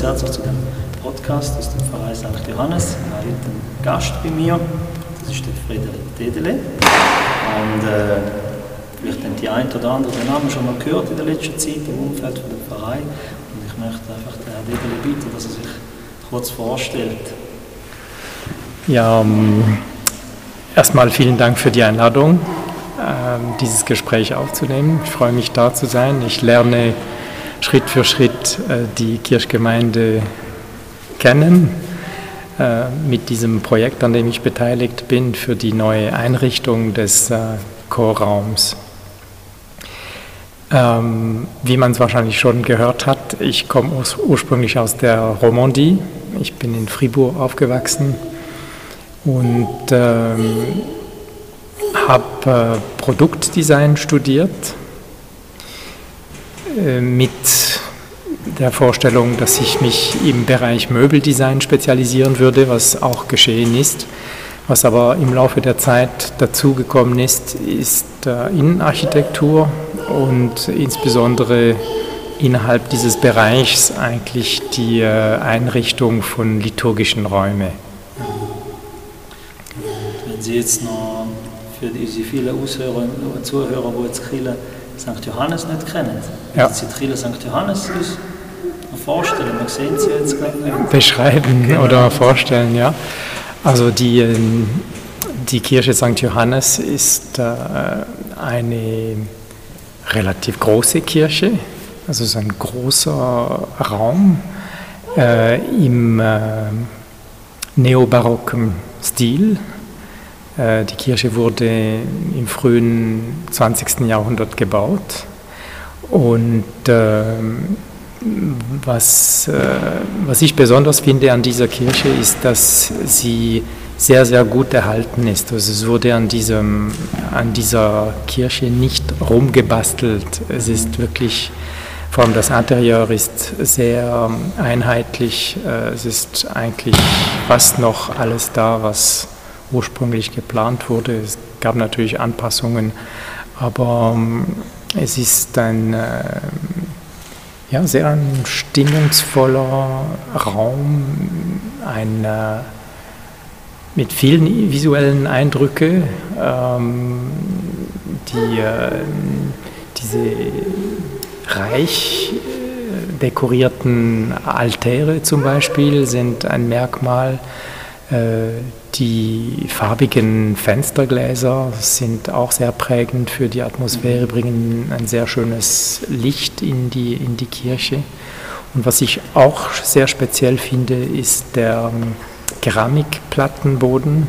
ganz herzlich zu dem Podcast aus dem Verein St. Johannes. Ich habe heute einen Gast bei mir, das ist der Frederik Dedele. Und äh, vielleicht haben die einen oder anderen den Namen schon mal gehört in der letzten Zeit im Umfeld von dem Verein. Und ich möchte einfach den Herrn Dedele bitten, dass er sich kurz vorstellt. Ja, um, ähm, erstmal vielen Dank für die Einladung, äh, dieses Gespräch aufzunehmen. Ich freue mich, da zu sein. Ich lerne Schritt für Schritt äh, die Kirchgemeinde kennen äh, mit diesem Projekt, an dem ich beteiligt bin, für die neue Einrichtung des äh, Chorraums. Ähm, wie man es wahrscheinlich schon gehört hat, ich komme ursprünglich aus der Romandie. Ich bin in Fribourg aufgewachsen und ähm, habe Produktdesign studiert mit der Vorstellung, dass ich mich im Bereich Möbeldesign spezialisieren würde, was auch geschehen ist. Was aber im Laufe der Zeit dazugekommen ist, ist äh, Innenarchitektur und insbesondere innerhalb dieses Bereichs eigentlich die äh, Einrichtung von liturgischen Räumen. Wenn Sie jetzt noch für diese vielen Aushörer, Zuhörer, die jetzt Kirche St. Johannes nicht kennen, ja. Sie Kirche St. Johannes ist, vorstellen? Wir sehen sie jetzt gerade nicht. Beschreiben genau. oder vorstellen, ja. Also die, ähm, die Kirche St. Johannes ist äh, eine relativ große Kirche, also es ist ein großer Raum äh, im äh, neobarocken Stil. Äh, die Kirche wurde im frühen 20. Jahrhundert gebaut und ähm, was, äh, was ich besonders finde an dieser Kirche ist, dass sie sehr, sehr gut erhalten ist. Also es wurde an, diesem, an dieser Kirche nicht rumgebastelt. Es ist wirklich, vor allem das Interieur ist sehr einheitlich. Äh, es ist eigentlich fast noch alles da, was ursprünglich geplant wurde. Es gab natürlich Anpassungen, aber ähm, es ist ein ja, sehr ein stimmungsvoller Raum, ein, äh, mit vielen visuellen Eindrücken. Ähm, die, äh, diese reich äh, dekorierten Altäre zum Beispiel sind ein Merkmal. Äh, die farbigen Fenstergläser sind auch sehr prägend für die Atmosphäre, bringen ein sehr schönes Licht in die, in die Kirche. Und was ich auch sehr speziell finde, ist der ähm, Keramikplattenboden, mhm.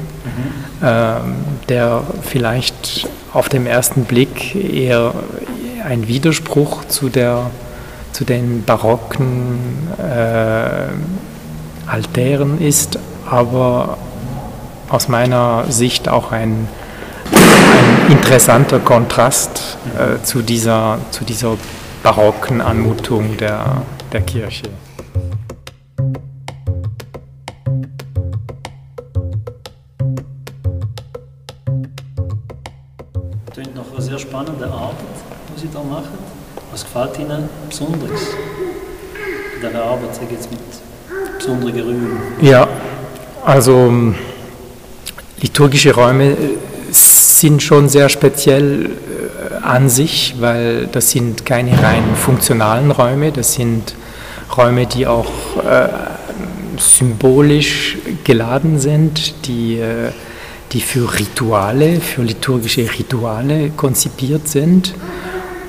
ähm, der vielleicht auf den ersten Blick eher ein Widerspruch zu, der, zu den barocken äh, Altären ist, aber aus meiner Sicht auch ein, ein interessanter Kontrast äh, zu, dieser, zu dieser barocken Anmutung der, der Kirche. Das ist noch eine sehr spannende Arbeit, die Sie da machen. Was gefällt Ihnen besonders in dieser Arbeit, jetzt mit besonderen Räumen? Ja, also liturgische Räume äh, sind schon sehr speziell äh, an sich, weil das sind keine rein funktionalen Räume, das sind Räume, die auch äh, symbolisch geladen sind, die, äh, die für Rituale, für liturgische Rituale konzipiert sind.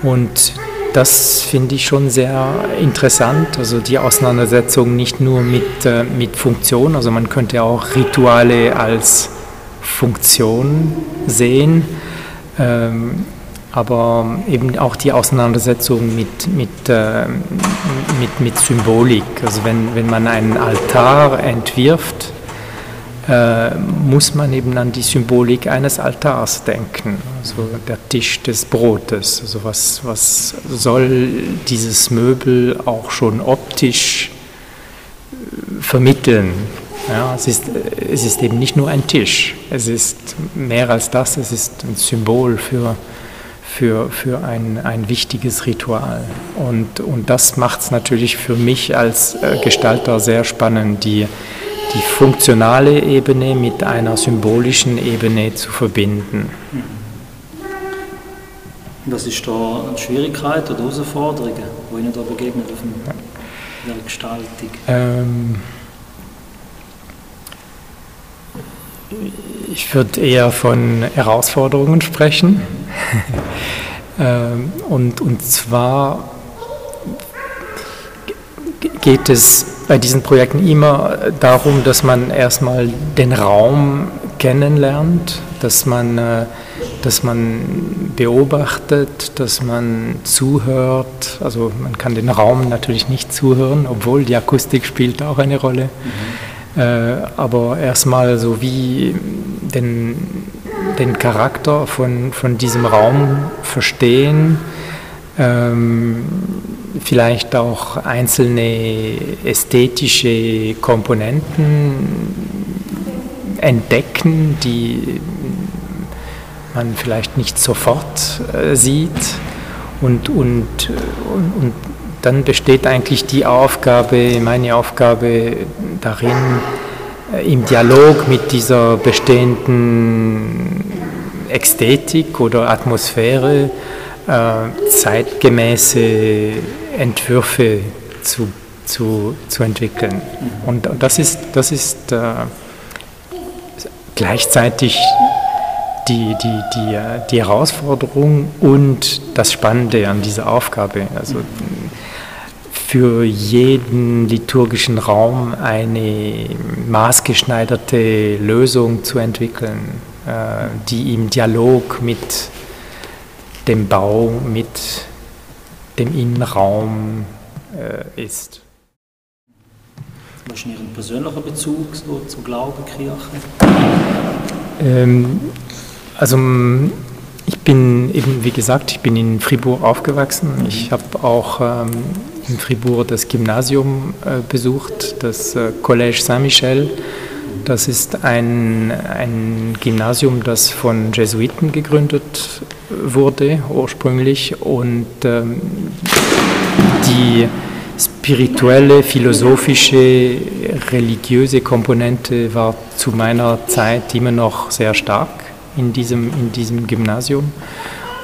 Und das finde ich schon sehr interessant, also die Auseinandersetzung nicht nur mit, äh, mit Funktion, also man könnte auch Rituale als Funktion sehen, ähm, aber eben auch die Auseinandersetzung mit, mit, äh, mit, mit Symbolik. Also wenn, wenn man einen Altar entwirft, äh, muss man eben an die Symbolik eines Altars denken, also der Tisch des Brotes. Also was, was soll dieses Möbel auch schon optisch äh, vermitteln? Ja, es, ist, es ist eben nicht nur ein Tisch, es ist mehr als das, es ist ein Symbol für, für, für ein, ein wichtiges Ritual. Und, und das macht es natürlich für mich als äh, Gestalter sehr spannend, die, die funktionale Ebene mit einer symbolischen Ebene zu verbinden. Was ist da eine Schwierigkeit oder Herausforderungen, die Ihnen da begegnen auf der Gestaltung? Ähm, ich würde eher von Herausforderungen sprechen. Ähm, und, und zwar geht es bei diesen Projekten immer darum, dass man erstmal den Raum kennenlernt, dass man, äh, dass man beobachtet, dass man zuhört. Also man kann den Raum natürlich nicht zuhören, obwohl die Akustik spielt auch eine Rolle. Mhm. Äh, aber erstmal so wie den, den Charakter von, von diesem Raum verstehen, ähm, vielleicht auch einzelne ästhetische Komponenten entdecken, die man vielleicht nicht sofort äh, sieht. Und, und, und, und, dann besteht eigentlich die Aufgabe, meine Aufgabe darin, äh, im Dialog mit dieser bestehenden Ästhetik oder Atmosphäre äh, zeitgemäße Entwürfe zu, zu, zu entwickeln. Und das ist, das ist äh, gleichzeitig die, die, die, die Herausforderung und das Spannende an dieser Aufgabe. Also für jeden liturgischen Raum eine maßgeschneiderte Lösung zu entwickeln, äh, die im Dialog mit dem Bau, mit dem Innenraum äh, ist. Was ist Ihr persönlicher Bezug so zur Glaubenkirche? Ähm, also ich bin eben, wie gesagt, ich bin in Fribourg aufgewachsen. Mhm. Ich habe auch ähm, in Fribourg das Gymnasium äh, besucht, das äh, Collège Saint-Michel. Das ist ein, ein Gymnasium, das von Jesuiten gegründet wurde ursprünglich und ähm, die spirituelle, philosophische, religiöse Komponente war zu meiner Zeit immer noch sehr stark in diesem, in diesem Gymnasium.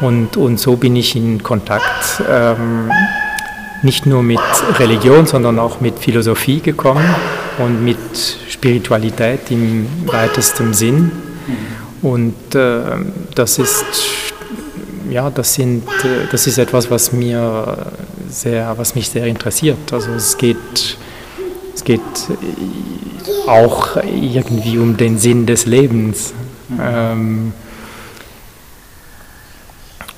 Und, und so bin ich in Kontakt ähm, nicht nur mit Religion, sondern auch mit Philosophie gekommen und mit Spiritualität im weitesten Sinn. Und äh, das ist ja, das, sind, äh, das ist etwas, was, mir sehr, was mich sehr interessiert. Also es geht, es geht auch irgendwie um den Sinn des Lebens. Ähm,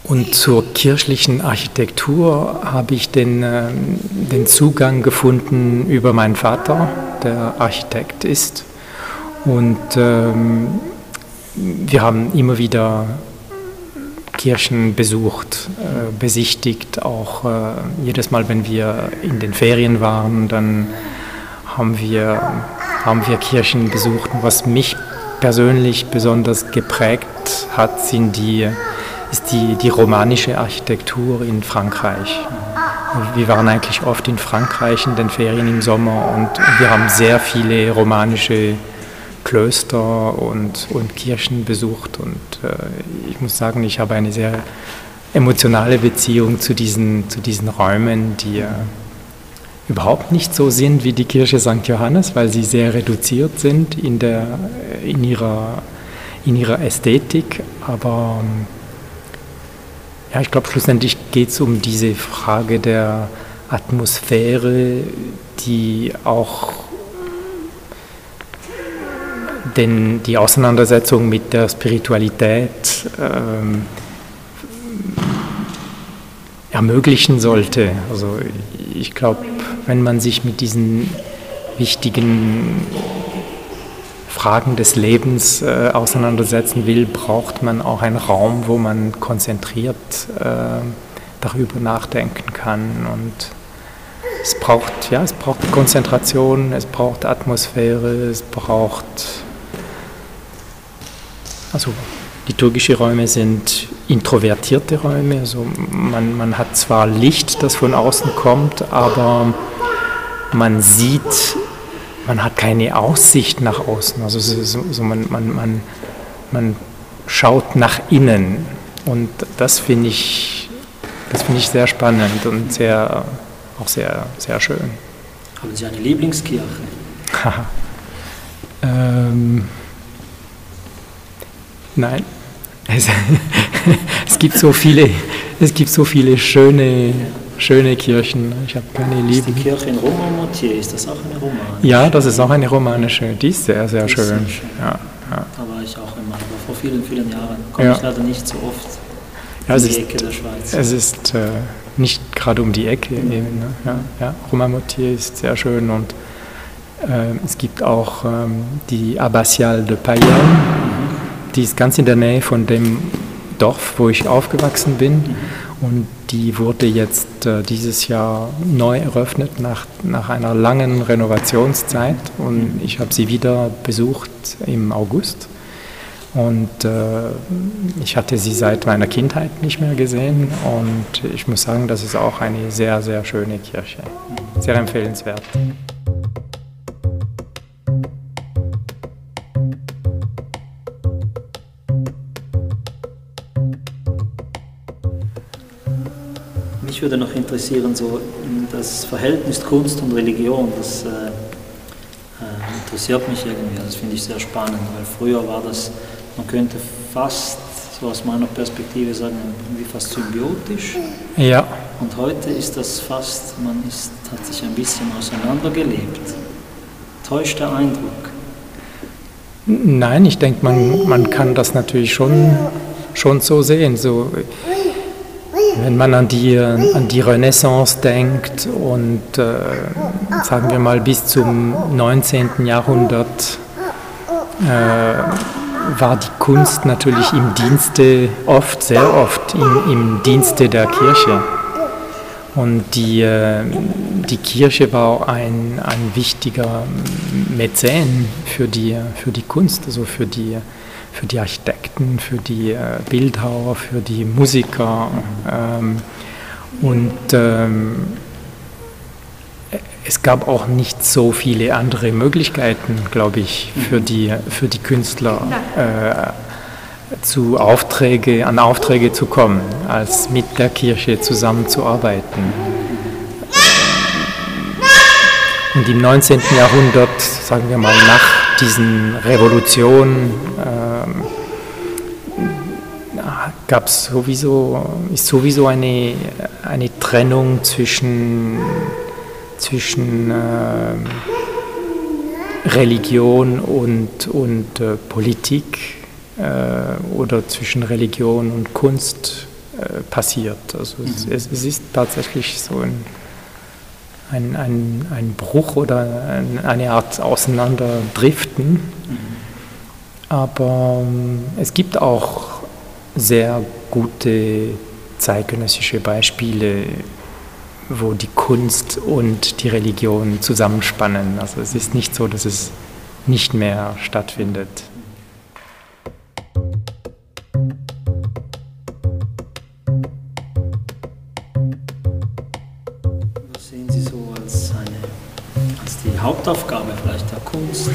und zur kirchlichen Architektur habe ich den, äh, den Zugang gefunden über meinen Vater, der Architekt ist. Und ähm, wir haben immer wieder Kirchen besucht, äh, besichtigt. Auch äh, jedes Mal, wenn wir in den Ferien waren, dann haben wir, haben wir Kirchen besucht. Was mich persönlich besonders geprägt hat, sind die, ist die, die romanische Architektur in Frankreich. Wir waren eigentlich oft in Frankreich in den Ferien im Sommer und wir haben sehr viele romanische Klöster und, und Kirchen besucht und äh, ich muss sagen, ich habe eine sehr emotionale Beziehung zu diesen, zu diesen Räumen, die äh, überhaupt nicht so sind wie die Kirche St. Johannes, weil sie sehr reduziert sind in, der, in, ihrer, in ihrer Ästhetik. Aber ähm, ja, ich glaube, schlussendlich geht es um diese Frage der Atmosphäre, die auch denn die Auseinandersetzung mit der Spiritualität ähm, ermöglichen sollte. Also ich glaube, wenn man sich mit diesen wichtigen Fragen des Lebens äh, auseinandersetzen will, braucht man auch einen Raum, wo man konzentriert äh, darüber nachdenken kann. Und es braucht, ja, es braucht Konzentration, es braucht Atmosphäre, es braucht also liturgische Räume sind introvertierte Räume. Also man, man hat zwar Licht, das von außen kommt, aber man sieht, man hat keine Aussicht nach außen. Also so, so man, man, man, man schaut nach innen. Und das finde ich, das finde ich sehr spannend und sehr, auch sehr, sehr schön. Haben Sie eine Lieblingskirche? ähm, nein. Es, es, gibt so viele, es gibt so viele schöne, schöne Kirchen. Ich habe keine Liebe. Ist die Kirche in Romamoutier, ist das auch eine romanische? Ja, das ist auch eine romanische. Die ist sehr, sehr schön. Sehr schön. Ja, ja. Da war ich auch immer, aber vor vielen, vielen Jahren. Komme ja. ich leider nicht so oft ja, in die ist, Ecke der Schweiz. Es ist äh, nicht gerade um die Ecke. Mhm. Eben, ne? ja, ja. Romamoutier ist sehr schön und äh, es gibt auch ähm, die Abbatiale de Payerne. Die ist ganz in der Nähe von dem Dorf, wo ich aufgewachsen bin. Und die wurde jetzt äh, dieses Jahr neu eröffnet nach, nach einer langen Renovationszeit. Und ich habe sie wieder besucht im August. Und äh, ich hatte sie seit meiner Kindheit nicht mehr gesehen. Und ich muss sagen, das ist auch eine sehr, sehr schöne Kirche. Sehr empfehlenswert. Mich würde noch interessieren, so das Verhältnis Kunst und Religion, das äh, äh, interessiert mich irgendwie, das finde ich sehr spannend, weil früher war das, man könnte fast so aus meiner Perspektive sagen, wie fast symbiotisch. Ja. Und heute ist das fast, man ist, hat sich ein bisschen auseinandergelebt. Täuscht der Eindruck? Nein, ich denke, man, man kann das natürlich schon, schon so sehen. So, wenn man an die, an die Renaissance denkt und äh, sagen wir mal bis zum 19. Jahrhundert äh, war die Kunst natürlich im Dienste, oft, sehr oft im, im Dienste der Kirche. Und die, äh, die Kirche war ein, ein wichtiger Mäzen für die, für die Kunst, also für die, für die Architekten, für die äh, Bildhauer, für die Musiker. Ähm, und ähm, es gab auch nicht so viele andere Möglichkeiten, glaube ich, für die, für die Künstler äh, zu Aufträge, an Aufträge zu kommen, als mit der Kirche zusammenzuarbeiten. Und im 19. Jahrhundert, sagen wir mal nach diesen Revolutionen, gab es sowieso, ist sowieso eine, eine Trennung zwischen, zwischen äh, Religion und, und äh, Politik äh, oder zwischen Religion und Kunst äh, passiert. Also mhm. es, es, ist tatsächlich so ein, ein, ein, ein Bruch oder eine Art Auseinanderdriften. Mhm. Aber ähm, es gibt auch sehr gute zeitgenössische Beispiele, wo die Kunst und die Religion zusammenspannen. Also es ist nicht so, dass es nicht mehr stattfindet. Was sehen Sie so als, eine, als die Hauptaufgabe vielleicht der Kunst?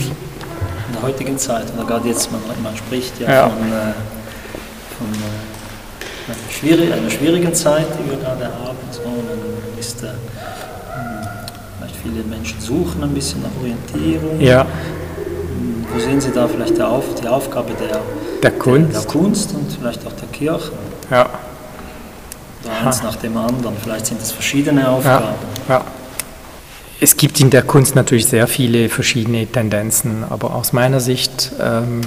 in der heutigen Zeit, oder gerade jetzt, man, man spricht ja, ja. von, äh, schwierig, einer, schwierigen Zeit, die wir gerade haben. So, dann ist, äh, vielleicht viele Menschen suchen ein bisschen nach Orientierung. Ja. Hm, wo sehen Sie da vielleicht die, Auf, die Aufgabe der, der, Kunst. Der, der, Kunst und vielleicht auch der Kirche? Ja. Oder eins nach dem anderen. Vielleicht sind es verschiedene Aufgaben. Ja. ja. Es gibt in der Kunst natürlich sehr viele verschiedene Tendenzen, aber aus meiner Sicht ähm,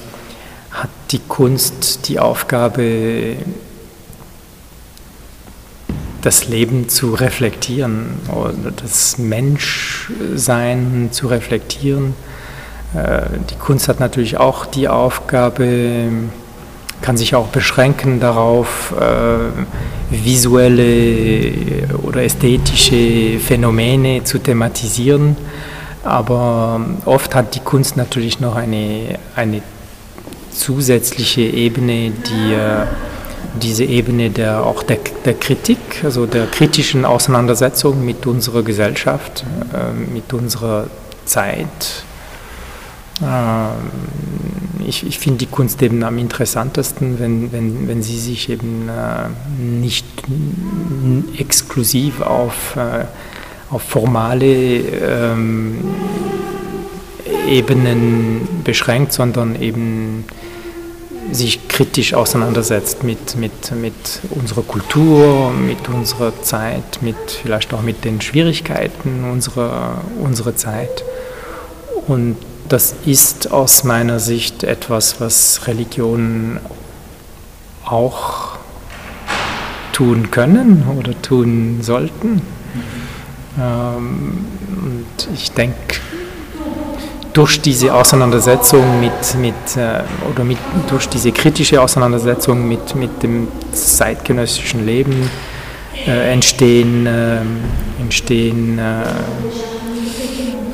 hat die Kunst die Aufgabe, das Leben zu reflektieren oder das Menschsein zu reflektieren. Äh, die Kunst hat natürlich auch die Aufgabe, kann sich auch beschränken darauf, äh, visuelle oder ästhetische Phänomene zu thematisieren. Aber oft hat die Kunst natürlich noch eine, eine zusätzliche Ebene, die, äh, diese Ebene der, auch der, der Kritik, also der kritischen Auseinandersetzung mit unserer Gesellschaft, äh, mit unserer Zeit. Äh, ich, ich finde die Kunst eben am interessantesten, wenn, wenn, wenn sie sich eben äh, nicht exklusiv auf, äh, auf formale ähm, Ebenen beschränkt, sondern eben sich kritisch auseinandersetzt mit, mit, mit unserer Kultur, mit unserer Zeit, mit vielleicht auch mit den Schwierigkeiten unserer, unserer Zeit. Und das ist aus meiner Sicht etwas, was Religionen auch tun können oder tun sollten. Ähm, und ich denke, durch diese Auseinandersetzung mit, mit äh, oder mit, durch diese kritische Auseinandersetzung mit, mit dem zeitgenössischen Leben äh, entstehen, äh, entstehen äh,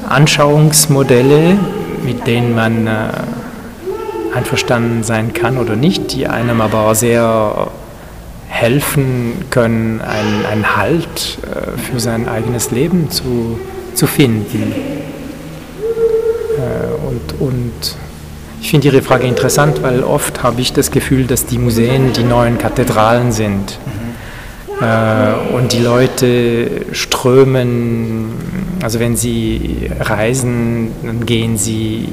Anschauungsmodelle, mit denen man äh, einverstanden sein kann oder nicht, die einem aber sehr helfen können, einen, einen Halt äh, für sein eigenes Leben zu, zu finden. Und, und ich finde Ihre Frage interessant, weil oft habe ich das Gefühl, dass die Museen die neuen Kathedralen sind. Äh, und die Leute strömen, also wenn sie reisen, dann gehen sie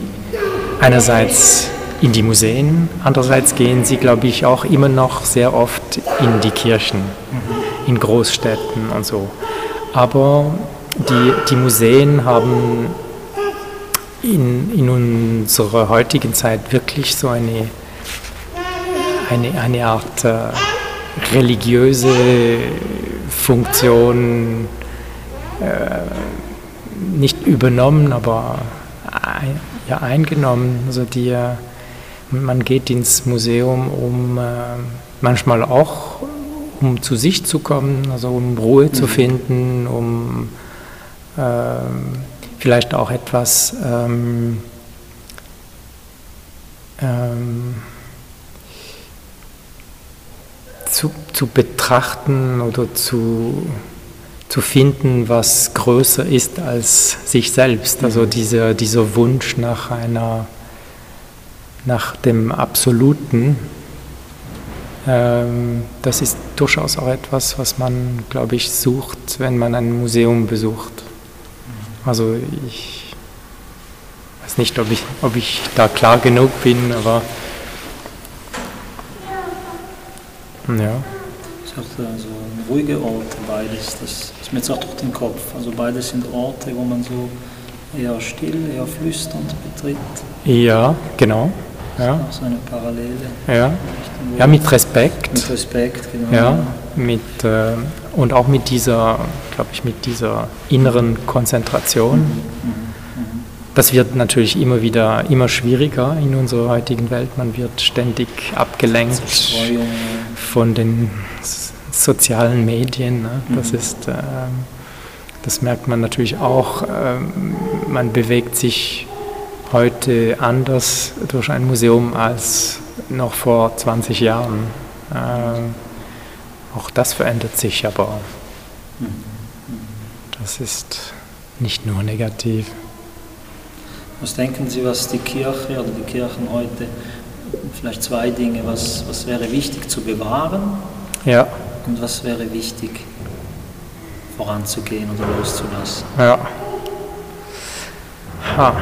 einerseits in die Museen, andererseits gehen sie, glaube ich, auch immer noch sehr oft in die Kirchen, in Großstädten und so. Aber die, die Museen haben in, in unserer heutigen Zeit wirklich so eine, eine, eine Art äh, religiöse Funktion äh, nicht übernommen, aber ein, ja, eingenommen. Also die, man geht ins Museum, um äh, manchmal auch um zu sich zu kommen, also um Ruhe mhm. zu finden, um äh, vielleicht auch etwas ähm, ähm, zu, zu betrachten oder zu, zu finden, was größer ist als sich selbst. Also mhm. dieser, dieser Wunsch nach einer, nach dem Absoluten, ähm, das ist durchaus auch etwas, was man, glaube ich, sucht, wenn man ein Museum besucht. Also ich weiß nicht, ob ich, ob ich da klar genug bin, aber ja. Ich sagte also ruhige Orte, beides, das ist mir jetzt auch durch den Kopf. Also beides sind Orte, wo man so eher still, eher flüsternd betritt. Ja, genau. Ja. Auch so eine Parallele. Ja. ja, mit Respekt. Mit Respekt, genau. Ja, mit, äh, und auch mit dieser, glaube ich, mit dieser inneren Konzentration. Das wird natürlich immer wieder immer schwieriger in unserer heutigen Welt. Man wird ständig abgelenkt von den sozialen Medien. Ne? Das mhm. ist, äh, das merkt man natürlich auch. Äh, man bewegt sich heute anders durch ein Museum als noch vor 20 Jahren. Äh, auch das verändert sich, aber das ist nicht nur negativ. Was denken Sie, was die Kirche oder die Kirchen heute, vielleicht zwei Dinge, was, was wäre wichtig zu bewahren ja. und was wäre wichtig voranzugehen oder loszulassen? Ja. Ha,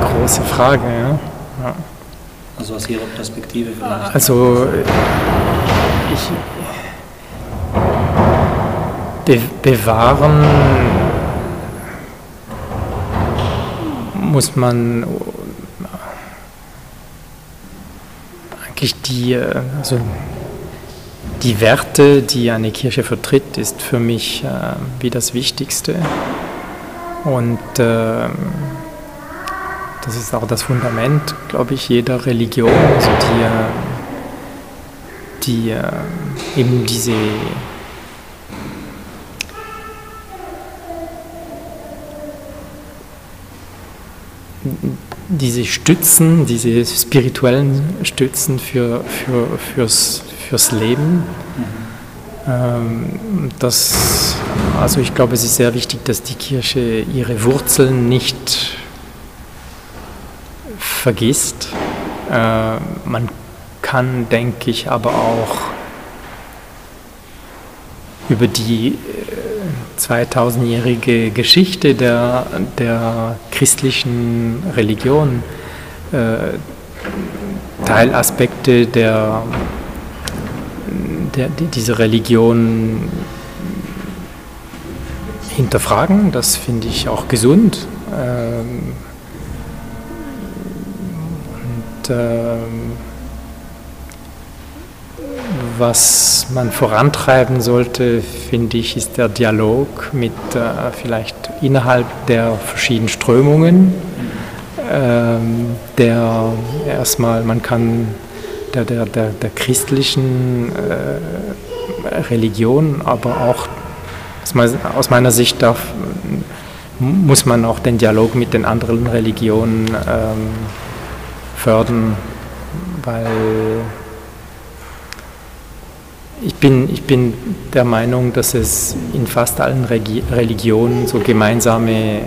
große Frage, ja. ja. Also aus Ihrer Perspektive vielleicht? Also ich be bewahren muss man eigentlich die, also die Werte, die eine Kirche vertritt, ist für mich äh, wie das Wichtigste. Und äh, das ist auch das Fundament, glaube ich, jeder Religion, also die, die äh, eben diese diese Stützen, diese spirituellen Stützen für, für, fürs, fürs Leben. Ähm, das, also ich glaube, es ist sehr wichtig, dass die Kirche ihre Wurzeln nicht vergisst. Äh, man kann, denke ich, aber auch über die 2000-jährige Geschichte der, der christlichen Religion äh, Teilaspekte der, der, dieser Religion hinterfragen. Das finde ich auch gesund. Ähm, und ähm, was man vorantreiben sollte, finde ich, ist der Dialog mit äh, vielleicht innerhalb der verschiedenen Strömungen, ähm, der erstmal, man kann der, der, der, der christlichen äh, Religion, aber auch aus meiner Sicht darf, muss man auch den Dialog mit den anderen Religionen ähm, fördern, weil ich bin, ich bin der Meinung, dass es in fast allen Regi Religionen so gemeinsame,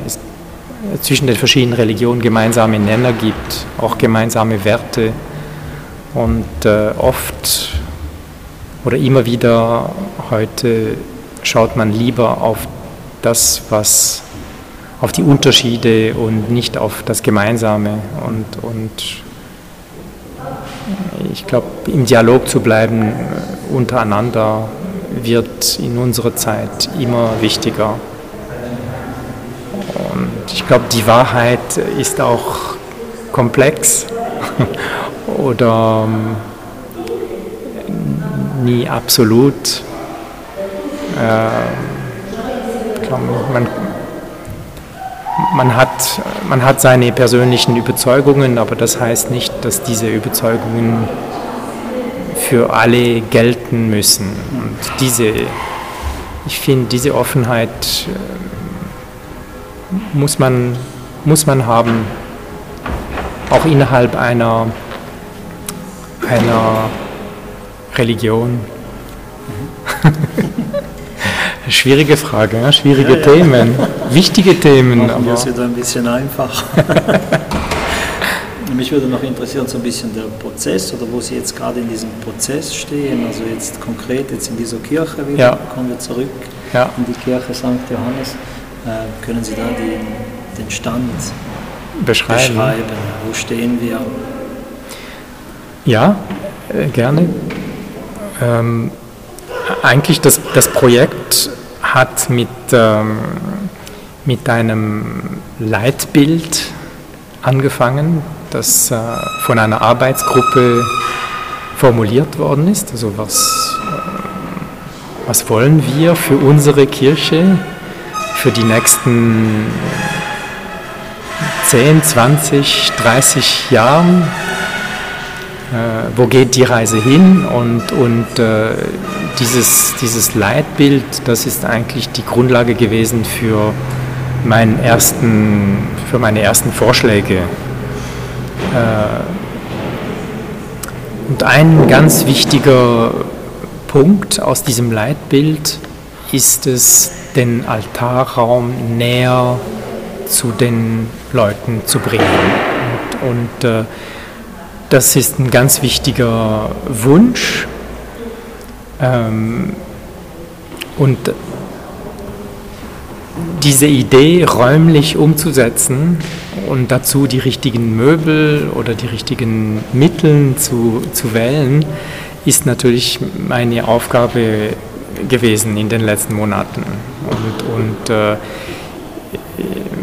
zwischen den verschiedenen Religionen gemeinsame Nenner gibt, auch gemeinsame Werte. Und äh, oft oder immer wieder heute schaut man lieber auf das, was auf die Unterschiede und nicht auf das Gemeinsame. Und, und ich glaube, im Dialog zu bleiben untereinander wird in unserer Zeit immer wichtiger. Und ich glaube, die Wahrheit ist auch komplex oder ähm, nie absolut. Äh, glaub, man, man, hat, man hat seine persönlichen Überzeugungen, aber das heißt nicht, dass diese Überzeugungen für alle gelten müssen. Und diese, ich finde, diese Offenheit äh, muss man, muss man haben, auch innerhalb einer, einer Religion. Schwierige Frage, ja? schwierige ja. Themen, wichtige Themen. Machen wir es wieder ein bisschen einfach. Mich würde noch interessieren, so ein bisschen der Prozess oder wo Sie jetzt gerade in diesem Prozess stehen, also jetzt konkret jetzt in dieser Kirche wieder, ja. kommen wir zurück ja. in die Kirche St. Johannes. Äh, können Sie da die, den Stand beschreiben. beschreiben? Wo stehen wir? Ja, äh, gerne. Ähm, eigentlich das, das Projekt hat mit, ähm, mit einem Leitbild angefangen, das äh, von einer Arbeitsgruppe formuliert worden ist. Also was, äh, was wollen wir für unsere Kirche für die nächsten 10, 20, 30 Jahre? Äh, wo geht die Reise hin? Und, und äh, dieses, dieses Leitbild, das ist eigentlich die Grundlage gewesen für, meinen ersten, für meine ersten Vorschläge äh, und ein ganz wichtiger Punkt aus diesem Leitbild ist es, den Altarraum näher zu den Leuten zu bringen. Und, und äh, das ist ein ganz wichtiger Wunsch. Ähm, und diese Idee räumlich umzusetzen und dazu die richtigen Möbel oder die richtigen Mittel zu, zu wählen, ist natürlich meine Aufgabe gewesen in den letzten Monaten. Und, und äh,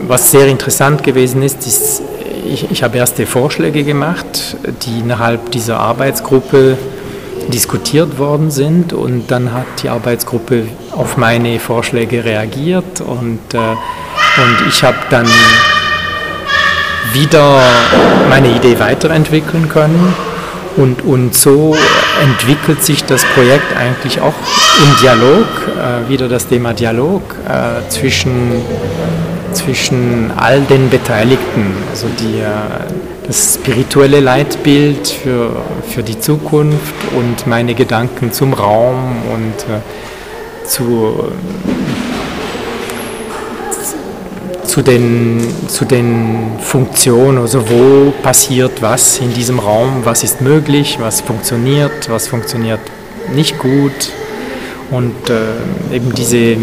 was sehr interessant gewesen ist, ist, ich, ich habe erste Vorschläge gemacht, die innerhalb dieser Arbeitsgruppe diskutiert worden sind und dann hat die Arbeitsgruppe auf meine Vorschläge reagiert und, äh, und ich habe dann wieder meine Idee weiterentwickeln können und, und so entwickelt sich das Projekt eigentlich auch im Dialog, äh, wieder das Thema Dialog äh, zwischen, zwischen all den Beteiligten, also die, äh, das spirituelle Leitbild für, für die Zukunft und meine Gedanken zum Raum und äh, zu, zu, den, zu den Funktionen, also wo passiert was in diesem Raum, was ist möglich, was funktioniert, was funktioniert nicht gut und äh, eben diese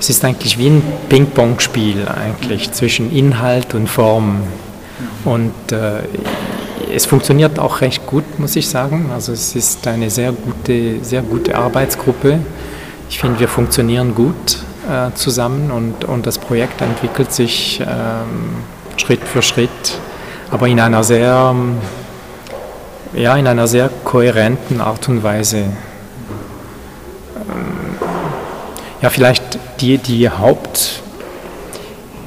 es ist eigentlich wie ein Ping-Pong-Spiel eigentlich zwischen Inhalt und Form. Und äh, es funktioniert auch recht gut, muss ich sagen. Also es ist eine sehr gute, sehr gute Arbeitsgruppe. Ich finde, wir funktionieren gut äh, zusammen und, und das Projekt entwickelt sich ähm, Schritt für Schritt, aber in einer sehr, ja, in einer sehr kohärenten Art und Weise. Ähm, ja, vielleicht die, die Haupt,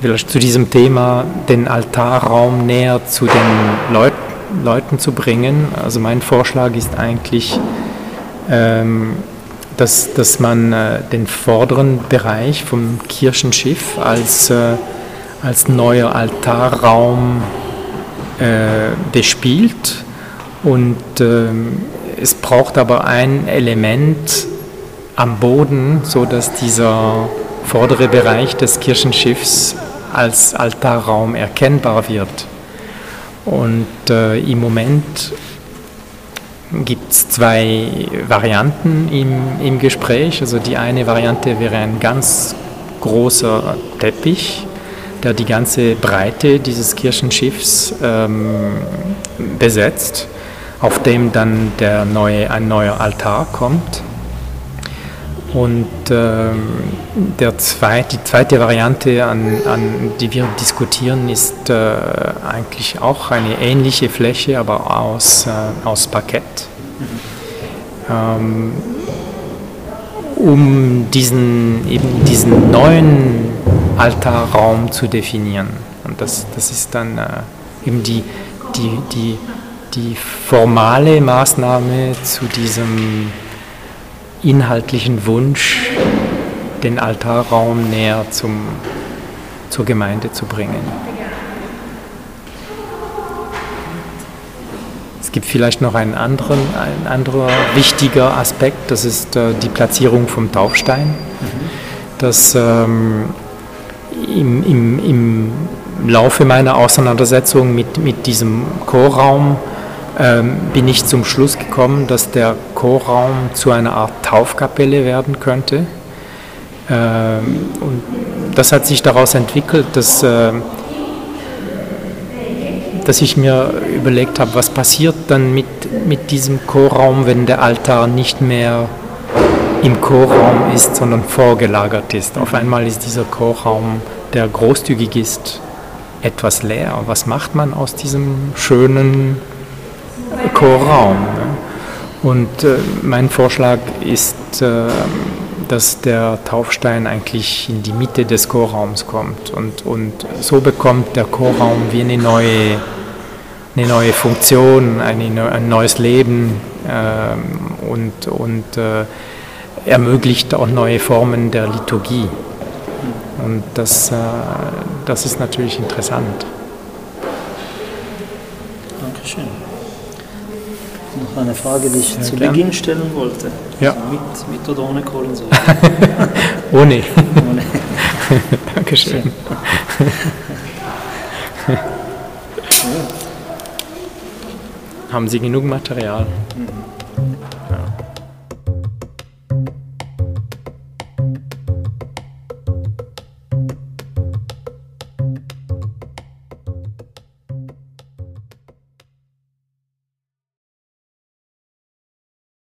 vielleicht zu diesem Thema den Altarraum näher zu den Leut, Leuten zu bringen. Also mein Vorschlag ist eigentlich, ähm, dass, dass man äh, den vorderen Bereich vom Kirchenschiff als, äh, als neuer Altarraum äh, bespielt und ähm, es braucht aber ein Element, am Boden, so dass dieser vordere Bereich des Kirchenschiffs als Altarraum erkennbar wird. Und äh, im Moment gibt es zwei Varianten im, im Gespräch. Also die eine Variante wäre ein ganz großer Teppich, der die ganze Breite dieses Kirchenschiffs ähm, besetzt, auf dem dann der neue, ein neuer Altar kommt. Und ähm, der zweit, die zweite Variante, an, an die wir diskutieren, ist äh, eigentlich auch eine ähnliche Fläche, aber aus, äh, aus Parkett. Ähm, um diesen, eben diesen neuen Altarraum zu definieren. Und das, das ist dann äh, eben die, die, die, die formale Maßnahme zu diesem inhaltlichen Wunsch, den Altarraum näher zum, zur Gemeinde zu bringen. Es gibt vielleicht noch einen anderen, ein anderer wichtiger Aspekt, das ist äh, die Platzierung vom Taufstein. Das ähm, im, im, im Laufe meiner Auseinandersetzung mit, mit diesem Chorraum ähm, bin ich zum Schluss gekommen, dass der Chorraum zu einer Art Taufkapelle werden könnte. Ähm, und das hat sich daraus entwickelt, dass, äh, dass ich mir überlegt habe, was passiert dann mit, mit diesem Chorraum, wenn der Altar nicht mehr im Chorraum ist, sondern vorgelagert ist. Auf einmal ist dieser Chorraum, der großzügig ist, etwas leer. Was macht man aus diesem schönen Chorraum. Und äh, mein Vorschlag ist, äh, dass der Taufstein eigentlich in die Mitte des Chorraums kommt. Und, und so bekommt der Chorraum wie eine neue, eine neue Funktion, eine, ein neues Leben äh, und, und äh, ermöglicht auch neue Formen der Liturgie. Und das, äh, das ist natürlich interessant. Dankeschön noch eine Frage, die ich ja, zu gern. Beginn stellen wollte. Ja. Also mit, mit oder ohne Kohlensäure? ohne. ohne. Dankeschön. Haben Sie genug Material? Mhm.